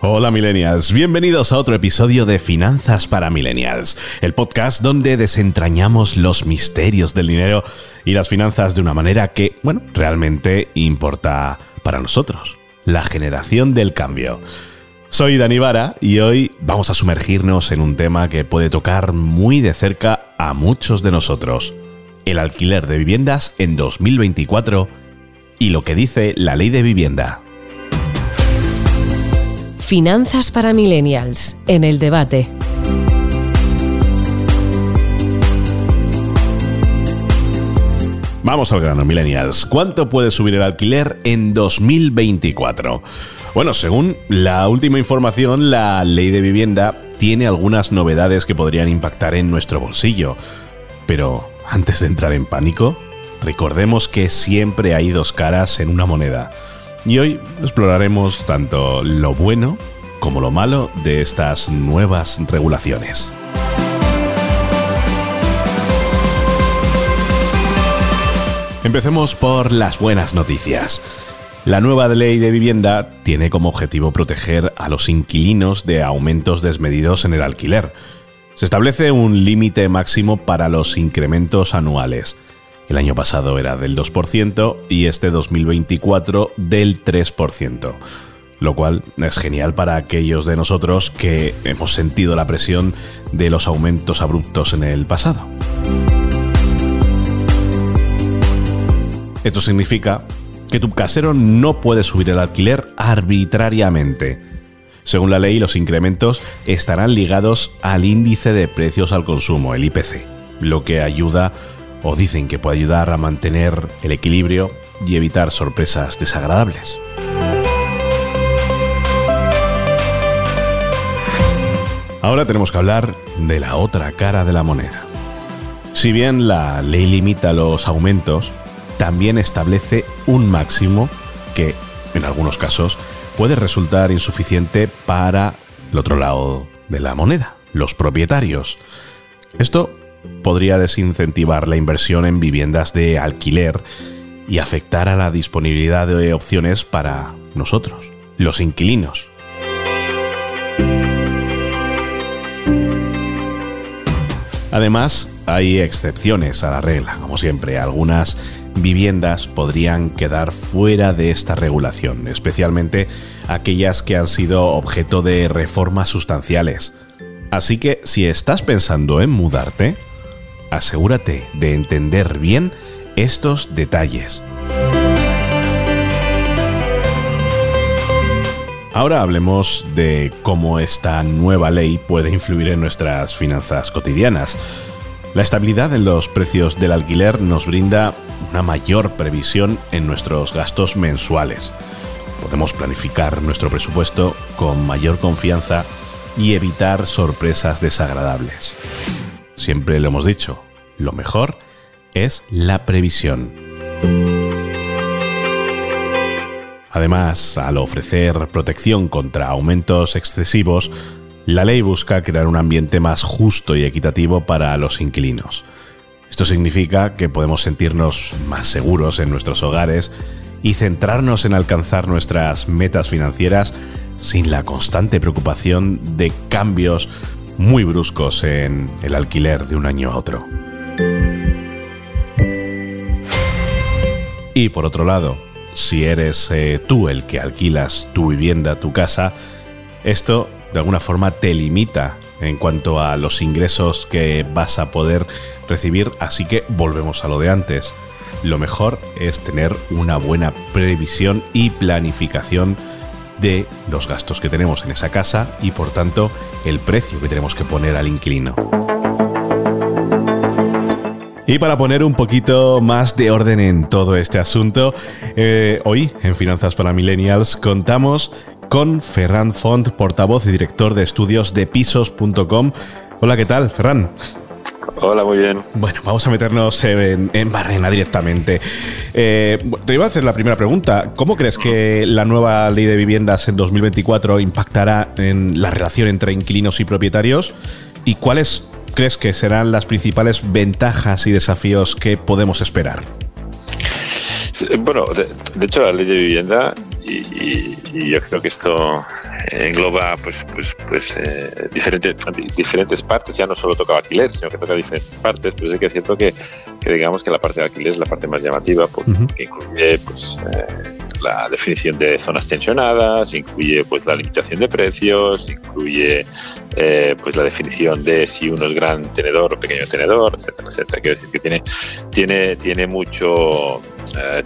Hola millennials, bienvenidos a otro episodio de Finanzas para Millennials, el podcast donde desentrañamos los misterios del dinero y las finanzas de una manera que, bueno, realmente importa para nosotros, la generación del cambio. Soy Dani Vara y hoy vamos a sumergirnos en un tema que puede tocar muy de cerca a muchos de nosotros, el alquiler de viviendas en 2024 y lo que dice la ley de vivienda. Finanzas para Millennials, en el debate. Vamos al grano, Millennials. ¿Cuánto puede subir el alquiler en 2024? Bueno, según la última información, la ley de vivienda tiene algunas novedades que podrían impactar en nuestro bolsillo. Pero antes de entrar en pánico, recordemos que siempre hay dos caras en una moneda. Y hoy exploraremos tanto lo bueno como lo malo de estas nuevas regulaciones. Empecemos por las buenas noticias. La nueva ley de vivienda tiene como objetivo proteger a los inquilinos de aumentos desmedidos en el alquiler. Se establece un límite máximo para los incrementos anuales. El año pasado era del 2% y este 2024 del 3%, lo cual es genial para aquellos de nosotros que hemos sentido la presión de los aumentos abruptos en el pasado. Esto significa que tu casero no puede subir el alquiler arbitrariamente. Según la ley, los incrementos estarán ligados al índice de precios al consumo, el IPC, lo que ayuda o dicen que puede ayudar a mantener el equilibrio y evitar sorpresas desagradables. Ahora tenemos que hablar de la otra cara de la moneda. Si bien la ley limita los aumentos, también establece un máximo que, en algunos casos, puede resultar insuficiente para el otro lado de la moneda, los propietarios. Esto podría desincentivar la inversión en viviendas de alquiler y afectar a la disponibilidad de opciones para nosotros, los inquilinos. Además, hay excepciones a la regla, como siempre. Algunas viviendas podrían quedar fuera de esta regulación, especialmente aquellas que han sido objeto de reformas sustanciales. Así que si estás pensando en mudarte, asegúrate de entender bien estos detalles. Ahora hablemos de cómo esta nueva ley puede influir en nuestras finanzas cotidianas. La estabilidad en los precios del alquiler nos brinda una mayor previsión en nuestros gastos mensuales. Podemos planificar nuestro presupuesto con mayor confianza y evitar sorpresas desagradables. Siempre lo hemos dicho, lo mejor es la previsión. Además, al ofrecer protección contra aumentos excesivos, la ley busca crear un ambiente más justo y equitativo para los inquilinos. Esto significa que podemos sentirnos más seguros en nuestros hogares y centrarnos en alcanzar nuestras metas financieras sin la constante preocupación de cambios muy bruscos en el alquiler de un año a otro. Y por otro lado, si eres eh, tú el que alquilas tu vivienda, tu casa, esto de alguna forma te limita en cuanto a los ingresos que vas a poder recibir, así que volvemos a lo de antes. Lo mejor es tener una buena previsión y planificación de los gastos que tenemos en esa casa y por tanto el precio que tenemos que poner al inquilino. Y para poner un poquito más de orden en todo este asunto, eh, hoy en Finanzas para Millennials contamos con Ferran Font, portavoz y director de estudios de pisos.com. Hola, ¿qué tal, Ferran? Hola, muy bien. Bueno, vamos a meternos en, Barrena directamente. Eh, te iba a hacer la primera pregunta. ¿Cómo crees que la nueva ley de viviendas en 2024 impactará en la relación entre inquilinos y propietarios? ¿Y cuáles crees que serán las principales ventajas y desafíos que podemos esperar? Bueno, de, hecho la ley de vivienda y, yo creo que esto engloba pues pues pues eh, diferentes diferentes partes. Ya no solo toca alquiler sino que toca diferentes partes. Pero sí que es cierto que, digamos que la parte de alquiler es la parte más llamativa pues, que incluye pues eh, la definición de zonas tensionadas incluye pues la limitación de precios incluye eh, pues la definición de si uno es gran tenedor o pequeño tenedor etcétera etcétera. Quiero decir que tiene tiene tiene mucho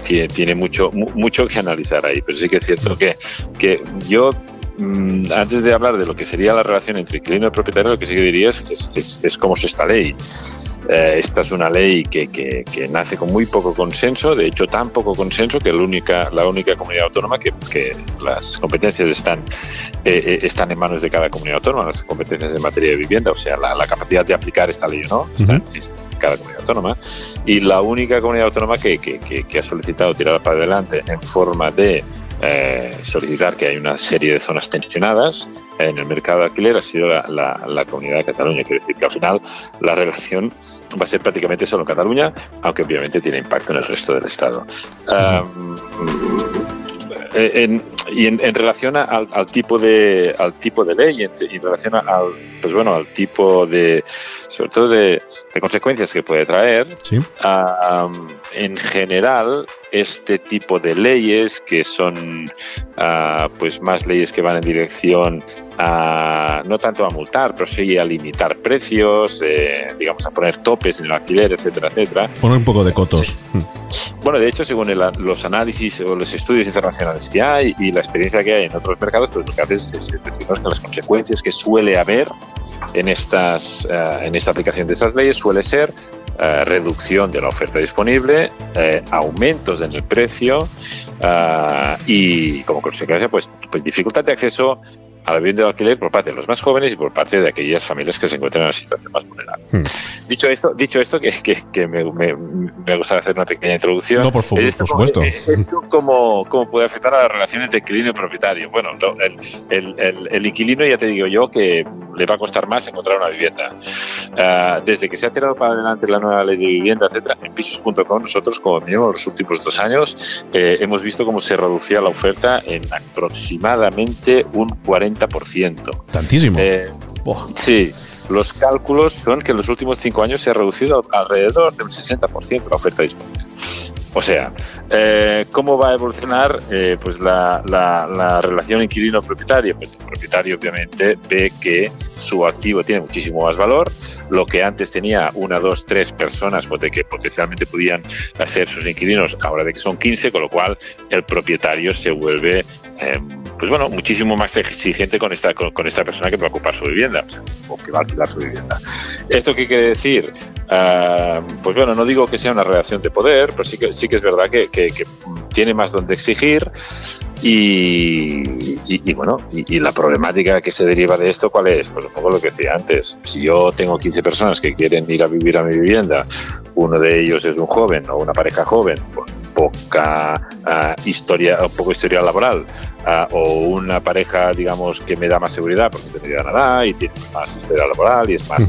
tiene, tiene mucho mucho que analizar ahí pero sí que es cierto que, que yo mm, antes de hablar de lo que sería la relación entre inquilino y propietario, lo que sí que diría es, es, es, cómo es esta ley. Eh, esta es una ley que, que, nace con muy poco consenso, de hecho tan poco consenso que la única, la única comunidad autónoma que, que las competencias están, eh, eh, están en manos de cada comunidad autónoma, las competencias en materia de vivienda, o sea, la, capacidad de aplicar esta ley no, está, cada comunidad autónoma. Y la única comunidad autónoma que, que ha solicitado tirar para adelante en forma de eh, solicitar que hay una serie de zonas tensionadas en el mercado de alquiler ha sido la, comunidad de Cataluña. Quiere decir que al final la relación va a ser prácticamente solo en Cataluña, aunque obviamente tiene impacto en el resto del Estado. Eh, y en, relación al, tipo de al tipo de ley y en, relación al pues bueno al tipo de sobre todo de, consecuencias que puede traer en general este tipo de leyes que son ah, pues más leyes que van en dirección a no tanto a multar pero sí a limitar precios eh, digamos a poner topes en el alquiler etcétera etcétera. Poner un poco de cotos. Bueno de hecho según los análisis o los estudios internacionales que hay y la experiencia que hay en otros mercados pues lo que hace es, es decirnos que las consecuencias que suele haber en estas eh, en esta aplicación de estas leyes suele ser eh, reducción de la oferta disponible, eh, aumentos en el precio eh, y como consecuencia pues, pues dificultad de acceso a la vivienda de alquiler por parte de los más jóvenes y por parte de aquellas familias que se encuentran en una situación más vulnerable. Hmm. Dicho esto, dicho esto que, que, que me, me, me, gustaría hacer una pequeña introducción. No, por, supuesto. ¿Esto cómo, cómo, puede afectar a las relaciones de inquilino y propietario? Bueno, el, el, el, inquilino ya te digo yo que le va a costar más encontrar una vivienda. Ah, desde que se ha tirado para adelante la nueva ley de vivienda, etcétera, en pisos.com nosotros como mínimo los últimos dos años eh, hemos visto cómo se reducía la oferta en aproximadamente un 40 Tantísimo. Eh, sí, los cálculos son que en los últimos cinco años se ha reducido alrededor del 60% la oferta disponible. O sea, eh, ¿cómo va a evolucionar eh, pues la, la, relación inquilino-propietario? Pues el propietario obviamente ve que su activo tiene muchísimo más valor, lo que antes tenía una, dos, tres personas pues, que potencialmente podían hacer sus inquilinos, ahora de que son 15, con lo cual el propietario se vuelve em, pues bueno, muchísimo más exigente con esta, con, esta persona que va a ocupar su vivienda o que va a alquilar su vivienda. ¿Esto qué quiere decir? Ah, pues bueno, no digo que sea una relación de poder, pero sí que, sí que es verdad que, tiene más donde exigir y, bueno, y, la problemática que se deriva de esto, ¿cuál es? Pues un poco lo que decía antes. Si yo tengo 15 personas que quieren ir a vivir a mi vivienda, uno de ellos es un joven o una pareja joven con poca uh, historia, poco historia laboral, o una pareja, digamos, que me da más seguridad porque tiene media edad y tiene más historia laboral y es más.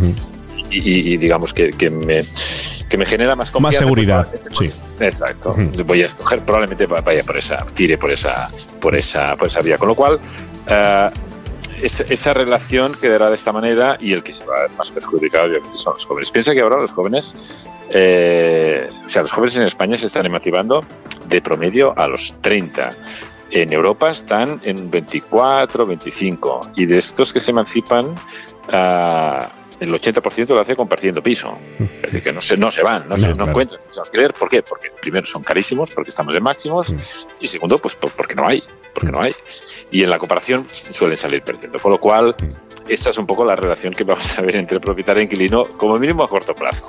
Y, digamos que, que, me, que me genera más confianza. Más seguridad, sí. Exacto. Voy a escoger, probablemente vaya por esa, tire por esa, por esa, por esa vía. Con lo cual, uh, esa relación quedará de esta manera y el que se va a ver más perjudicado obviamente son los jóvenes. Piensa que ahora los jóvenes, eh, o sea, los jóvenes en España se están emancipando de promedio a los 30 en Europa están en 24, 25 y de estos que se emancipan uh, el 80% lo hace compartiendo piso. Es decir, que no se, no se van, no, se no encuentran alquiler. ¿Por qué? Porque primero son carísimos, porque estamos en máximos, y segundo, pues porque no hay, porque no hay. Y en la comparación suelen salir perdiendo. Con lo cual, esa es un poco la relación que vamos a ver entre propietario e inquilino, como mínimo a corto plazo.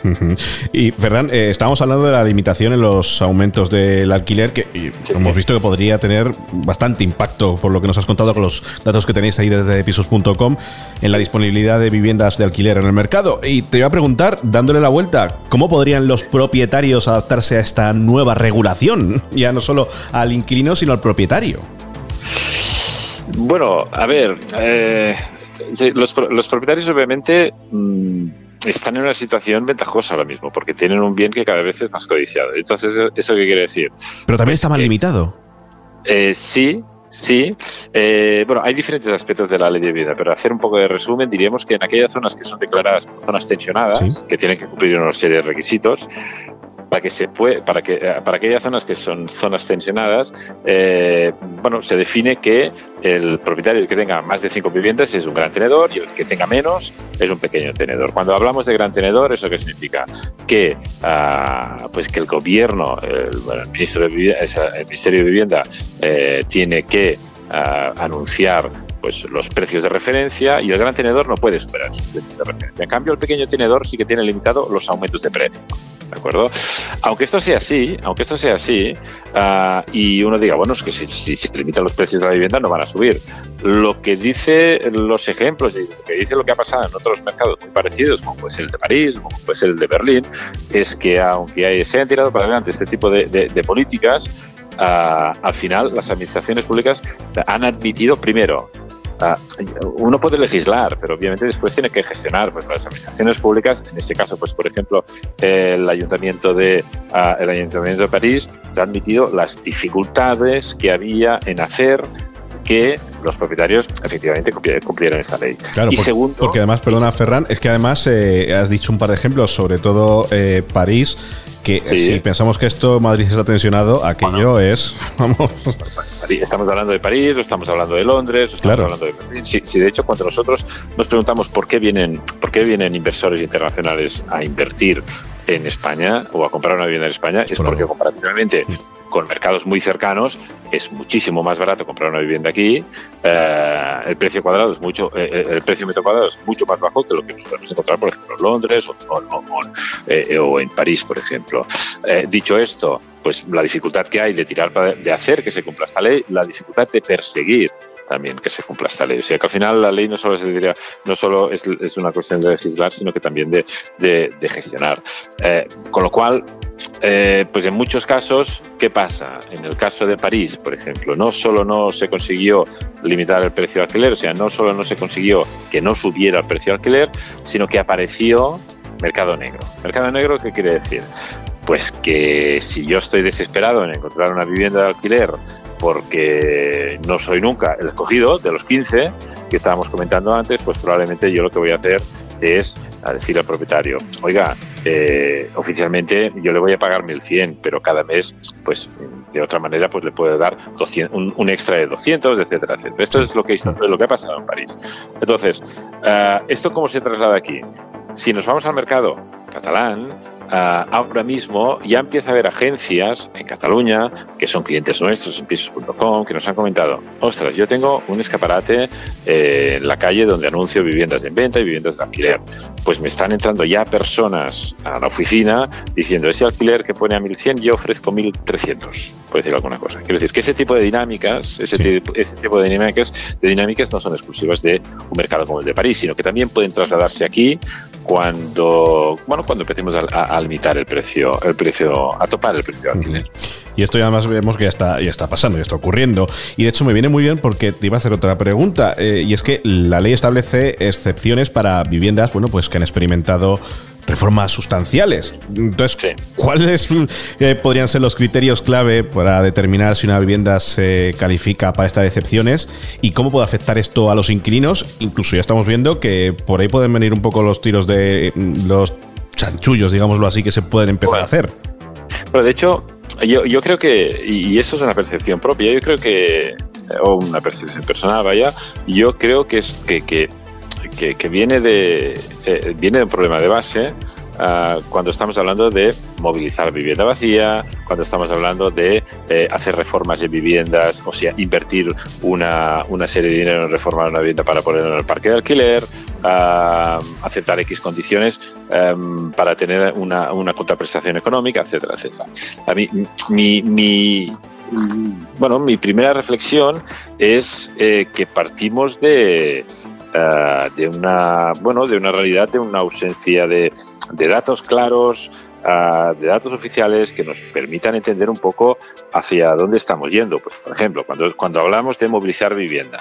Y, Fernán, eh, estábamos hablando de la limitación en los aumentos del alquiler, que hemos visto que podría tener bastante impacto, por lo que nos has contado con los datos que tenéis ahí desde pisos.com, en la disponibilidad de viviendas de alquiler en el mercado. Y te iba a preguntar, dándole la vuelta, ¿cómo podrían los propietarios adaptarse a esta nueva regulación? Ya no solo al inquilino, sino al propietario. Bueno, a ver, eh, los, los, propietarios obviamente mm, están en una situación ventajosa ahora mismo, porque tienen un bien que cada vez es más codiciado. Entonces, ¿eso qué quiere decir? Pero también está más limitado. Eh, sí, Sí, eh, bueno, hay diferentes aspectos de la ley de vivienda, pero hacer un poco de resumen, diríamos que en aquellas zonas que son declaradas zonas tensionadas, que tienen que cumplir una serie de requisitos, para que se puede, para que eh, para aquellas zonas que son zonas tensionadas, eh, bueno, se define que el propietario que tenga más de cinco viviendas es un gran tenedor y el que tenga menos es un pequeño tenedor. Cuando hablamos de gran tenedor, ¿eso qué significa? Que, ah, pues que el gobierno, el, ministro de el Ministerio de Vivienda, eh, tiene que ah, anunciar pues los precios de referencia y el gran tenedor no puede superar sus precios de referencia. En cambio, el pequeño tenedor sí que tiene limitado los aumentos de precio. ¿De acuerdo? Aunque esto sea así, aunque esto sea así, uh, y uno diga, bueno, es que si, se limitan los precios de la vivienda no van a subir. Lo que dice los ejemplos y lo que dice lo que ha pasado en otros mercados muy parecidos, como puede ser el de París, como puede ser el de Berlín, es que aunque se han tirado para adelante este tipo de, de, de políticas, uh, al final las administraciones públicas han admitido, primero, Ah, uno puede legislar, pero obviamente después tiene que gestionar. Pues las administraciones públicas, en este caso, pues por ejemplo, el ayuntamiento de uh, el ayuntamiento de París ha admitido las dificultades que había en hacer que los propietarios efectivamente cumplieran esta ley. Claro, y porque, segundo, porque además, perdona Ferran, es que además eh, has dicho un par de ejemplos, sobre todo eh, París, que si pensamos que esto Madrid está tensionado, aquello es, vamos. Estamos hablando de París, o estamos hablando de Londres, o estamos hablando de Berlín. Sí, de hecho, cuando nosotros nos preguntamos por qué vienen, por qué vienen inversores internacionales a invertir en España o a comprar una vivienda en España, es porque comparativamente con mercados muy cercanos es muchísimo más barato comprar una vivienda aquí. Eh, el precio cuadrado es mucho, eh, eh, el precio metro cuadrado es mucho más bajo que lo que nos podemos encontrar, por ejemplo, en Londres o, o en París, por ejemplo. dicho esto, pues la dificultad que hay de tirar de hacer que se cumpla esta ley, la dificultad de perseguir también que se cumpla esta ley. O sea, que al final la ley no solo, se diría, no solo es, es una cuestión de legislar, sino que también de, de, gestionar. Eh, con lo cual, eh, pues en muchos casos, ¿qué pasa? En el caso de París, por ejemplo, no solo no se consiguió limitar el precio de alquiler, o sea, no solo no se consiguió que no subiera el precio de alquiler, sino que apareció mercado negro. ¿Mercado negro qué quiere decir? Pues que si yo estoy desesperado en encontrar una vivienda de alquiler porque no soy nunca el escogido de los 15 que estábamos comentando antes, pues probablemente yo lo que voy a hacer es a decir al propietario, oiga, eh, oficialmente yo le voy a pagar 1.100, pero cada mes, pues de otra manera, pues le puedo dar un, extra de 200, etcétera, etcétera. Esto es lo que, lo que ha pasado en París. Entonces, uh, ¿esto cómo se traslada aquí? Si nos vamos al mercado catalán, ahora mismo ya empieza a haber agencias en Cataluña que son clientes nuestros en pisos.com que nos han comentado, ostras, yo tengo un escaparate eh, en la calle donde anuncio viviendas de venta y viviendas de alquiler. Pues me están entrando ya personas a la oficina diciendo, ese alquiler que pone a 1.100 yo ofrezco 1.300 por decir alguna cosa. Quiero decir que ese tipo de dinámicas, ese, tipo, ese tipo de dinámicas, de dinámicas no son exclusivas de un mercado como el de París, sino que también pueden trasladarse aquí cuando, bueno, cuando empecemos a, limitar el precio, el precio, a topar el precio de alquiler. Y esto ya además vemos que ya está, ya está pasando, ya está ocurriendo. Y de hecho me viene muy bien porque te iba a hacer otra pregunta. Eh, y es que la ley establece excepciones para viviendas, bueno, pues que han experimentado reformas sustanciales. Entonces, ¿cuáles eh, podrían ser los criterios clave para determinar si una vivienda se califica para estas excepciones y cómo puede afectar esto a los inquilinos? Incluso ya estamos viendo que por ahí pueden venir un poco los tiros de los chanchullos, digámoslo así, que se pueden empezar a hacer. Pero de hecho, yo, yo creo que, y eso es una percepción propia, yo creo que, o una percepción personal, vaya, yo creo que es que, que que, viene, de, eh, viene de un problema de base ah, cuando estamos hablando de movilizar vivienda vacía, cuando estamos hablando de eh, hacer reformas de viviendas, o sea, invertir una, una, serie de dinero en reformar una vivienda para ponerla en el parque de alquiler, ah, aceptar X condiciones em, para tener una, una contraprestación económica, etcétera, etcétera. A mí, mi, bueno, mi primera reflexión es eh, que partimos de, eh, de una bueno de una realidad de una ausencia de, datos claros ah, de datos oficiales que nos permitan entender un poco hacia dónde estamos yendo. Pues, por ejemplo, cuando, cuando hablamos de movilizar vivienda,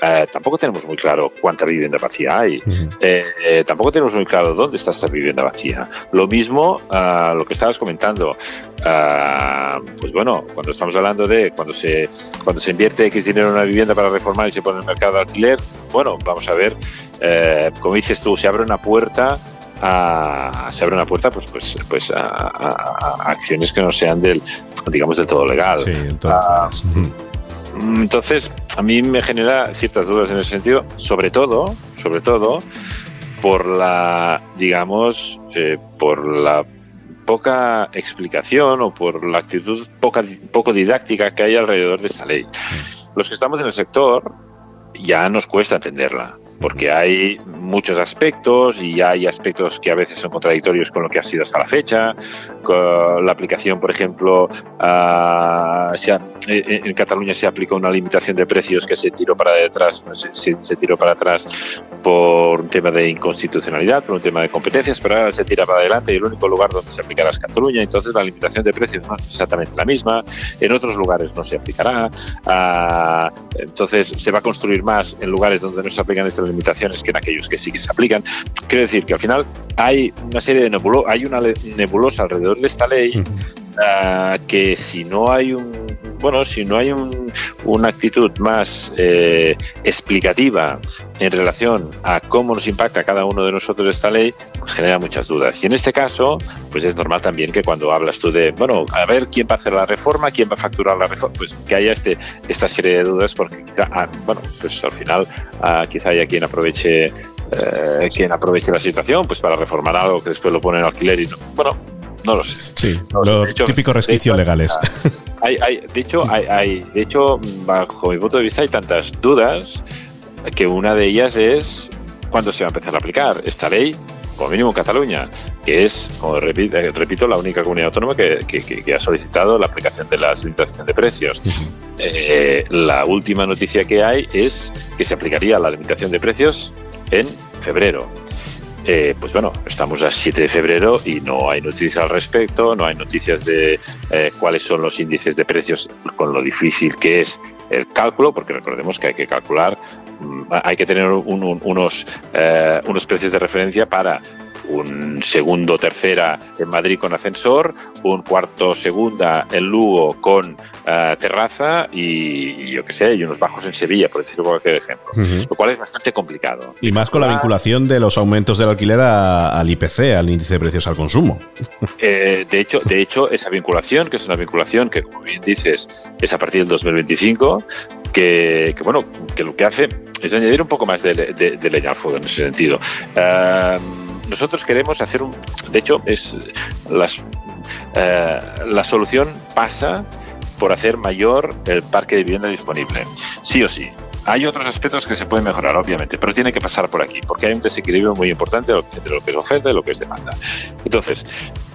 eh, tampoco tenemos muy claro cuánta vivienda vacía hay. Eh, tampoco tenemos muy claro dónde está esta vivienda vacía. Lo mismo, ah, lo que estabas comentando, ah, pues bueno, cuando estamos hablando de cuando se, cuando se invierte X dinero en una vivienda para reformar y se pone en el mercado de alquiler, bueno, vamos a ver, eh, como dices tú, se abre una puerta a, se abre una puerta pues pues pues a, acciones que no sean del digamos del todo legal. Sí, ah, entonces a mí me genera ciertas dudas en ese sentido sobre todo sobre todo por la digamos eh, por la poca explicación o por la actitud poca, poco didáctica que hay alrededor de esta ley. Los que estamos en el sector ya nos cuesta entenderla porque hay muchos aspectos y hay aspectos que a veces son contradictorios con lo que ha sido hasta la fecha. La aplicación, por ejemplo, uh, en Cataluña se aplica una limitación de precios que se tiró para detrás, se, se, tiró para atrás por un tema de inconstitucionalidad, por un tema de competencias, pero ahora se tira para adelante y el único lugar donde se aplicará es Cataluña. Entonces la limitación de precios no es exactamente la misma. En otros lugares no se aplicará. Uh, entonces se va a construir más en lugares donde no se aplican estas limitaciones que en aquellos que sí que se aplican. Quiero decir que al final hay una serie de nebulosa, hay una nebulosa alrededor de esta ley uh, que si no hay un bueno, si no hay un, una actitud más eh, explicativa en relación a cómo nos impacta cada uno de nosotros esta ley, pues genera muchas dudas. Y en este caso, pues es normal también que cuando hablas tú de, bueno, a ver quién va a hacer la reforma, quién va a facturar la reforma, pues que haya este, esta serie de dudas porque quizá, ah, bueno, pues al final ah, quizá haya quien aproveche eh, quien aproveche la situación pues para reformar algo que después lo pone en alquiler y no, bueno, no lo sé. Sí, los típicos resquicios legales. Hay, hay, de hecho, hay, hay, de hecho, bajo mi punto de vista, hay tantas dudas que una de ellas es cuándo se va a empezar a aplicar esta ley, como mínimo en Cataluña, que es, como repito, repito la única comunidad autónoma que, que, que, ha solicitado la aplicación de la limitación de precios. eh, la última noticia que hay es que se aplicaría la limitación de precios en febrero. Eh, pues bueno, estamos a 7 de febrero y no hay noticias al respecto, no hay noticias de eh, cuáles son los índices de precios con lo difícil que es el cálculo, porque recordemos que hay que calcular, mm, hay que tener un, un, unos, eh, unos precios de referencia para un segundo tercera en Madrid con ascensor, un cuarto segunda en Lugo con uh, terraza y, yo qué sé, y unos bajos en Sevilla, por decirlo cualquier ejemplo. Uh -huh. Lo cual es bastante complicado. Y más con la vinculación de los aumentos del alquiler a, al IPC, al índice de precios al consumo. Eh, de, hecho, de hecho, esa vinculación, que es una vinculación que, como bien dices, es a partir del 2025, que, que bueno, que lo que hace es añadir un poco más de, de, de leña al fuego en ese sentido. Uh, nosotros queremos hacer un. De hecho, es las, eh, la solución pasa por hacer mayor el parque de vivienda disponible. Sí o sí. Hay otros aspectos que se pueden mejorar, obviamente, pero tiene que pasar por aquí, porque hay un desequilibrio muy importante entre lo que es oferta y lo que es demanda. Entonces,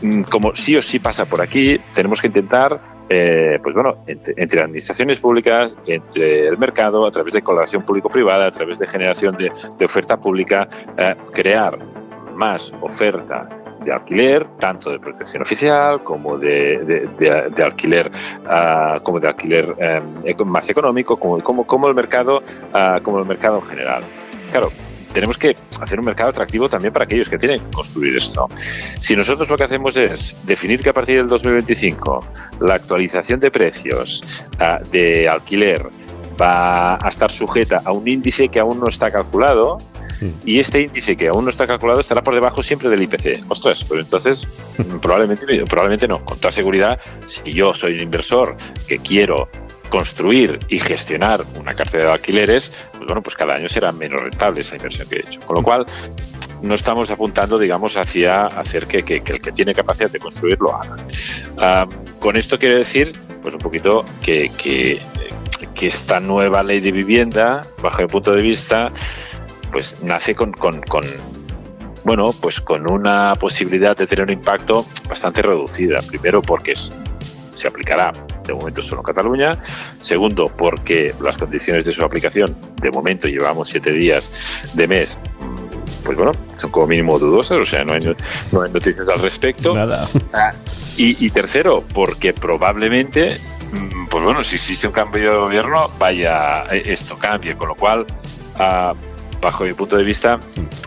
mm, como sí o sí pasa por aquí, tenemos que intentar eh, pues bueno, entre, entre, administraciones públicas, entre el mercado, a través de colaboración público-privada, a través de generación de, oferta pública, eh, crear más oferta de alquiler, tanto de protección oficial como de, de, de, alquiler, uh, como de alquiler um, más económico, como, como, como el mercado, uh, como el mercado en general. Claro, tenemos que hacer un mercado atractivo también para aquellos que tienen que construir esto. Si nosotros lo que hacemos es definir que a partir del 2025 la actualización de precios uh, de alquiler va a estar sujeta a un índice que aún no está calculado, y este índice que aún no está calculado estará por debajo siempre del IPC. Ostras, pues entonces probablemente, probablemente no. Con toda seguridad, si yo soy un inversor que quiero construir y gestionar una cartera de alquileres, pues bueno, pues cada año será menos rentable esa inversión que he hecho. Con lo cual, no estamos apuntando, digamos, hacia hacer que, que, que el que tiene capacidad de construir lo haga. Um, con esto quiero decir, pues un poquito que, que, que esta nueva ley de vivienda, bajo mi punto de vista, pues nace con, con, con, bueno, pues con una posibilidad de tener un impacto bastante reducida. Primero porque se aplicará de momento solo en Cataluña. Segundo, porque las condiciones de su aplicación, de momento llevamos siete días de mes, pues bueno, son como mínimo dudosas, o sea, no hay, no hay noticias al respecto. Nada. Ah, y, y tercero, porque probablemente mm, pues bueno, si existe un cambio de gobierno, vaya, eh, esto cambie, con lo cual, ah, bajo mi punto de vista,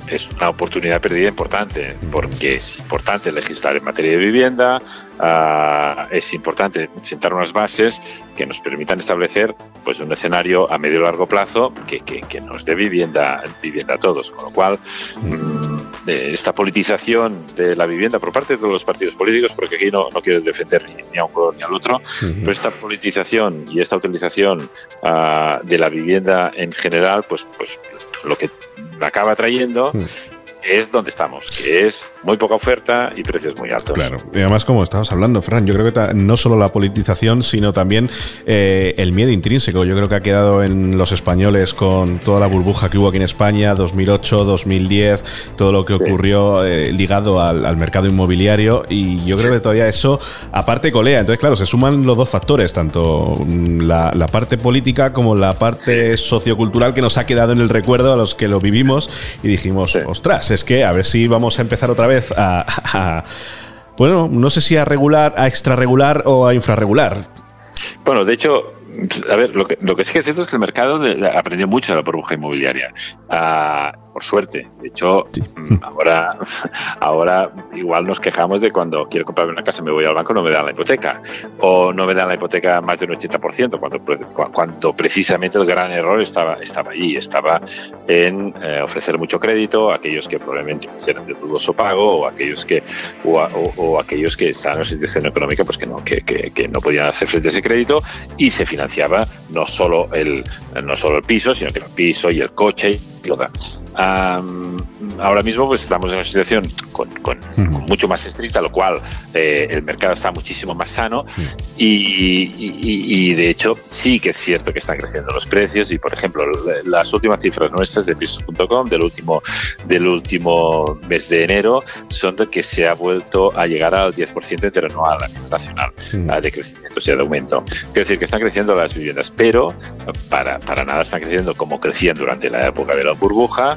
es una oportunidad perdida importante, porque es importante legislar en materia de vivienda, ah, es importante sentar unas bases que nos permitan establecer pues un escenario a medio y largo plazo que, que, que nos dé vivienda, vivienda a todos, con lo cual eh, esta politización de la vivienda por parte de todos los partidos políticos, porque aquí no, no quiero defender ni, ni a un color ni al otro, pero esta politización y esta utilización ah, de la vivienda en general, pues, pues lo que acaba trayendo es donde estamos, que es muy poca oferta y precios muy altos. Claro, y además como estabas hablando, Fran, yo creo que no solo la politización, sino también eh, el miedo intrínseco. Yo creo que ha quedado en los españoles con toda la burbuja que hubo aquí en España, 2008, 2010, todo lo que ocurrió eh, ligado al, al mercado inmobiliario, y yo creo que todavía eso, aparte colea. Entonces, claro, se suman los dos factores, tanto mm, la, la parte política como la parte sociocultural que nos ha quedado en el recuerdo a los que lo vivimos y dijimos, Sí. ostras, es que a ver si vamos a empezar otra vez a, bueno, no sé si a regular, a extrarregular o a infrarregular. Bueno, de hecho, a ver, lo que, lo que sí que es cierto es que el mercado aprendió mucho de la burbuja inmobiliaria. Ah, por suerte. De hecho, mm, ahora, ahora igual nos quejamos de cuando quiero comprarme una casa, me voy al banco, no me dan la hipoteca. O no me dan la hipoteca más del 80%, cuando, cuando precisamente el gran error estaba, estaba allí. Estaba en eh, ofrecer mucho crédito a aquellos que probablemente quisieran de dudoso pago o aquellos que o, a- o- o aquellos que estaban en una situación económica pues que no que, que- que no podían hacer frente a ese crédito y se financiaba no solo el no solo el piso sino que el piso y el coche y lo demás. Am, ahora mismo pues estamos en una situación con, con- con mucho más estricta lo cual eh, el mercado está muchísimo más sano. Y, y- y- y, de hecho sí que es cierto que están creciendo los precios. Y por ejemplo las últimas cifras nuestras de pisos.com del último del último mes de enero son de que se ha vuelto a llegar al 10% interanual nacional Mm. ah, de crecimiento, o sea, de aumento. Quiero decir que están creciendo las viviendas, pero para, para nada están creciendo como crecían durante la época de la burbuja,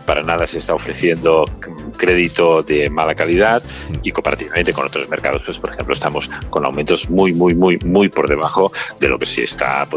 para nada se está ofreciendo mm, crédito de mala calidad y comparativamente con otros mercados, pues por ejemplo estamos con aumentos muy, muy, muy, muy por debajo de lo que se está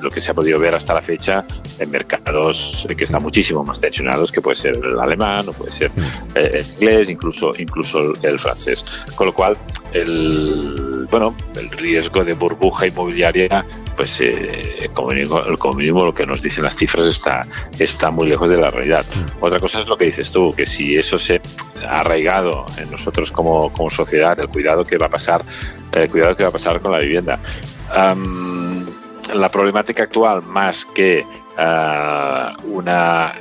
lo que se ha podido ver hasta la fecha en mercados que están muchísimo más tensionados, que puede ser el alemán o puede ser eh, el inglés, incluso, incluso el, el francés. Con lo cual, el bueno, el riesgo de burbuja inmobiliaria, pues eh, como, mínimo, como mínimo lo que nos dicen las cifras está, está muy lejos de la realidad. Otra cosa es lo que dices tú, que si eso se ha arraigado en nosotros como, como sociedad, el cuidado que va a pasar, el cuidado que va a pasar con la vivienda. Am, la problemática actual, más que ah, una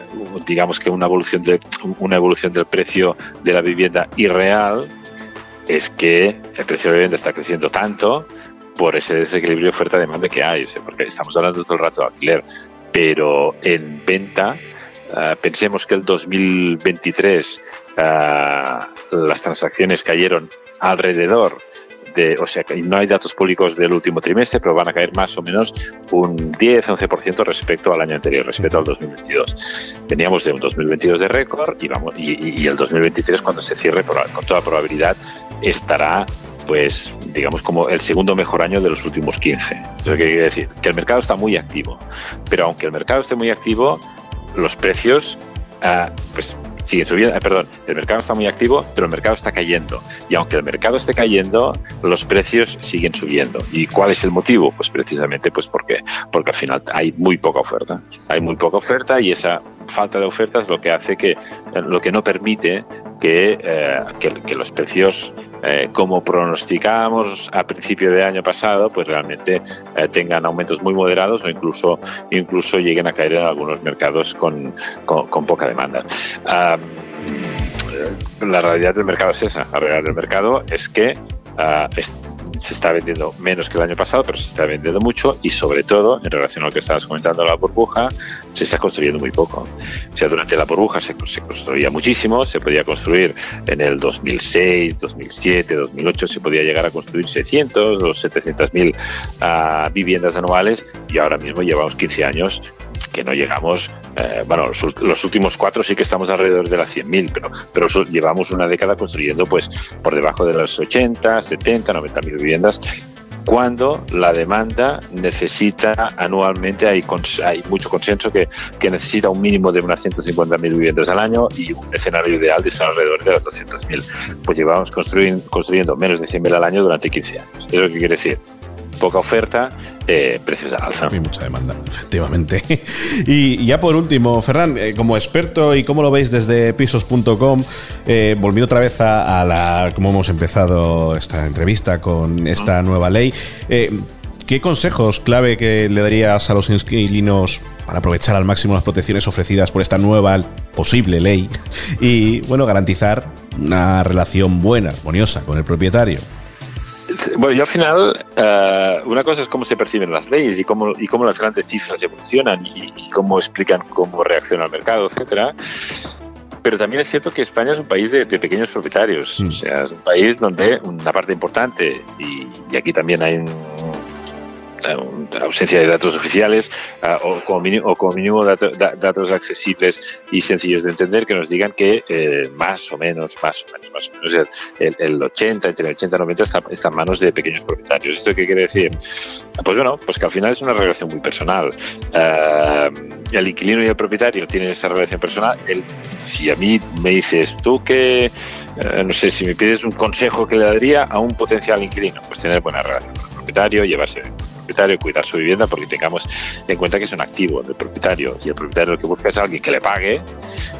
digamos que una evolución de una evolución del precio de la vivienda irreal es que el precio de la vivienda está creciendo tanto por ese desequilibrio oferta-demanda que hay, o sea, porque estamos hablando todo el rato de alquiler, pero en venta Uh, pensemos que el 2023 uh, las transacciones cayeron alrededor de, o sea, que no hay datos públicos del último trimestre, pero van a caer más o menos un 10-11% respecto al año anterior, respecto al 2022. Teníamos de un 2022 de récord y, vamos, y, y el 2023, cuando se cierre, con toda probabilidad, estará pues digamos como el segundo mejor año de los últimos 15. Eso quiere decir que el mercado está muy activo, pero aunque el mercado esté muy activo, los precios uh, pues siguen subiendo, eh, perdón, el mercado está muy activo, pero el mercado está cayendo. Y aunque el mercado esté cayendo, los precios siguen subiendo. ¿Y cuál es el motivo? Pues precisamente pues porque, porque al final hay muy poca oferta. Hay muy poca oferta y esa falta de oferta es lo que hace que, lo que no permite que, eh, que, los precios eh, como pronosticábamos a principio de año pasado, pues realmente eh, tengan aumentos muy moderados o incluso, incluso lleguen a caer en algunos mercados con, con, poca demanda. La realidad del mercado es esa. La realidad del mercado es que es, se está vendiendo menos que el año pasado, pero se está vendiendo mucho y sobre todo, en relación a lo que estabas comentando, la burbuja, se está construyendo muy poco. O sea, durante la burbuja se, construía muchísimo, se podía construir en el 2006, 2007, 2008, se podía llegar a construir 600 o 700 mil uh, viviendas anuales y ahora mismo llevamos 15 años que no llegamos, eh, bueno, los, últimos cuatro sí que estamos alrededor de las 100.000, pero, pero llevamos una década construyendo pues por debajo de las 80, 70, 90.000 viviendas cuando la demanda necesita anualmente, hay, hay mucho consenso que, que, necesita un mínimo de unas 150.000 viviendas al año y un escenario ideal de estar alrededor de las 200.000. Pues llevamos construyendo menos de 100.000 al año durante 15 años. ¿Eso qué quiere decir? Poca oferta, eh, precios al alza. Hay mucha demanda, efectivamente. y ya por último, Ferran, eh, como experto y cómo lo veis desde pisos.com, eh, volviendo otra vez a, la, cómo hemos empezado esta entrevista con esta nueva ley, eh, ¿qué consejos clave que le darías a los inquilinos para aprovechar al máximo las protecciones ofrecidas por esta nueva posible ley y, bueno, garantizar una relación buena, armoniosa con el propietario? Bueno, yo al final, uh, una cosa es cómo se perciben las leyes y cómo, y cómo las grandes cifras evolucionan y, y cómo explican cómo reacciona el mercado, etcétera. Pero también es cierto que España es un país de, de pequeños propietarios, mm. o sea, es un país donde una parte importante, y, y aquí también hay un, ausencia de datos oficiales uh, o, como mínimo, o como mínimo dato, da, datos accesibles y sencillos de entender que nos digan que eh, más o menos, más o menos, más o menos el, el 80, entre el 80 y el 90 está, en manos de pequeños propietarios. ¿Esto qué quiere decir? Pues bueno, pues que al final es una relación muy personal. Uh, el inquilino y el propietario tienen esta relación personal. El, si a mí me dices, tú que, no sé, si me pides un consejo que le daría a un potencial inquilino, pues tener buena relación con el propietario, llevarse propietario, cuidar su vivienda, porque tengamos en cuenta que es un activo del propietario y el propietario lo que busca es alguien que le pague,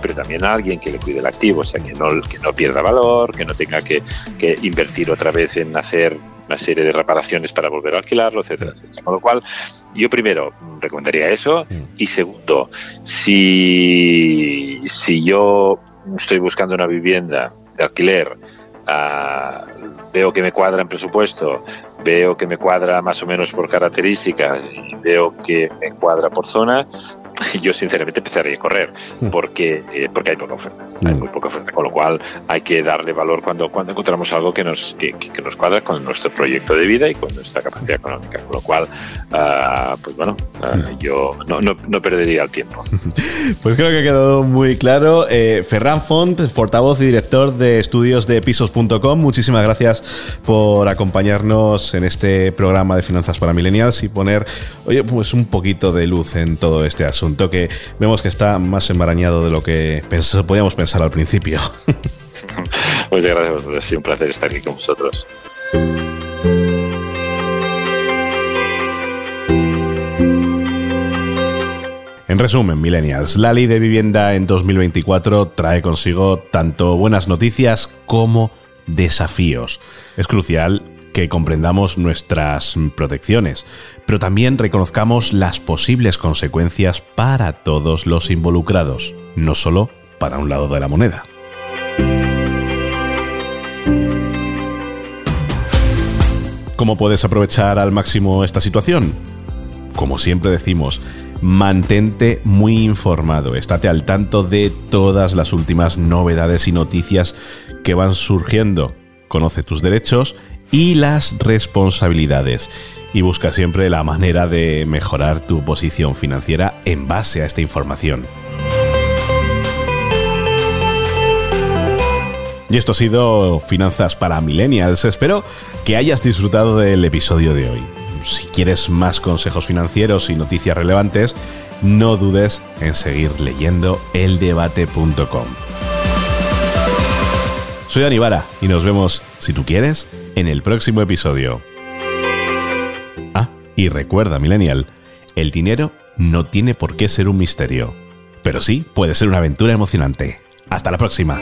pero también alguien que le cuide el activo, o sea, que no, que no pierda valor, que no tenga que, que invertir otra vez en hacer una serie de reparaciones para volver a alquilarlo, etcétera, etcétera. Con lo cual, yo primero recomendaría eso y segundo, si, si yo estoy buscando una vivienda de alquiler, uh, veo que me cuadra en presupuesto, veo que me cuadra más o menos por características y veo que me cuadra por zona, yo sinceramente empezaría a correr hmm. porque, eh, porque hay poca oferta, hay hmm. muy poca oferta, con lo cual hay que darle valor cuando, cuando encontramos algo que nos, que, que nos cuadra con nuestro proyecto de vida y con nuestra capacidad económica, con lo cual, uh, pues bueno, uh, yo no, no, no, perdería el tiempo. Pues creo que ha quedado muy claro. Eh, Ferran Font, portavoz y director de estudios de pisos.com, muchísimas gracias por acompañarnos en este programa de finanzas para millennials y poner, oye, pues un poquito de luz en todo este asunto asunto que vemos que está más embarañado de lo que podíamos pensar al principio. Muchas gracias, ha sido un placer estar aquí con vosotros. En resumen, millennials, la ley de vivienda en 2024 trae consigo tanto buenas noticias como desafíos. Es crucial que comprendamos nuestras protecciones, pero también reconozcamos las posibles consecuencias para todos los involucrados, no solo para un lado de la moneda. ¿Cómo puedes aprovechar al máximo esta situación? Como siempre decimos, mantente muy informado, estate al tanto de todas las últimas novedades y noticias que van surgiendo. Conoce tus derechos y las responsabilidades. Y busca siempre la manera de mejorar tu posición financiera en base a esta información. Y esto ha sido Finanzas para Millennials. Espero que hayas disfrutado del episodio de hoy. Si quieres más consejos financieros y noticias relevantes, no dudes en seguir leyendo eldebate.com. Soy Dani y nos vemos, si tú quieres, en el próximo episodio. Ah, y recuerda, Millennial, el dinero no tiene por qué ser un misterio, pero sí puede ser una aventura emocionante. Hasta la próxima.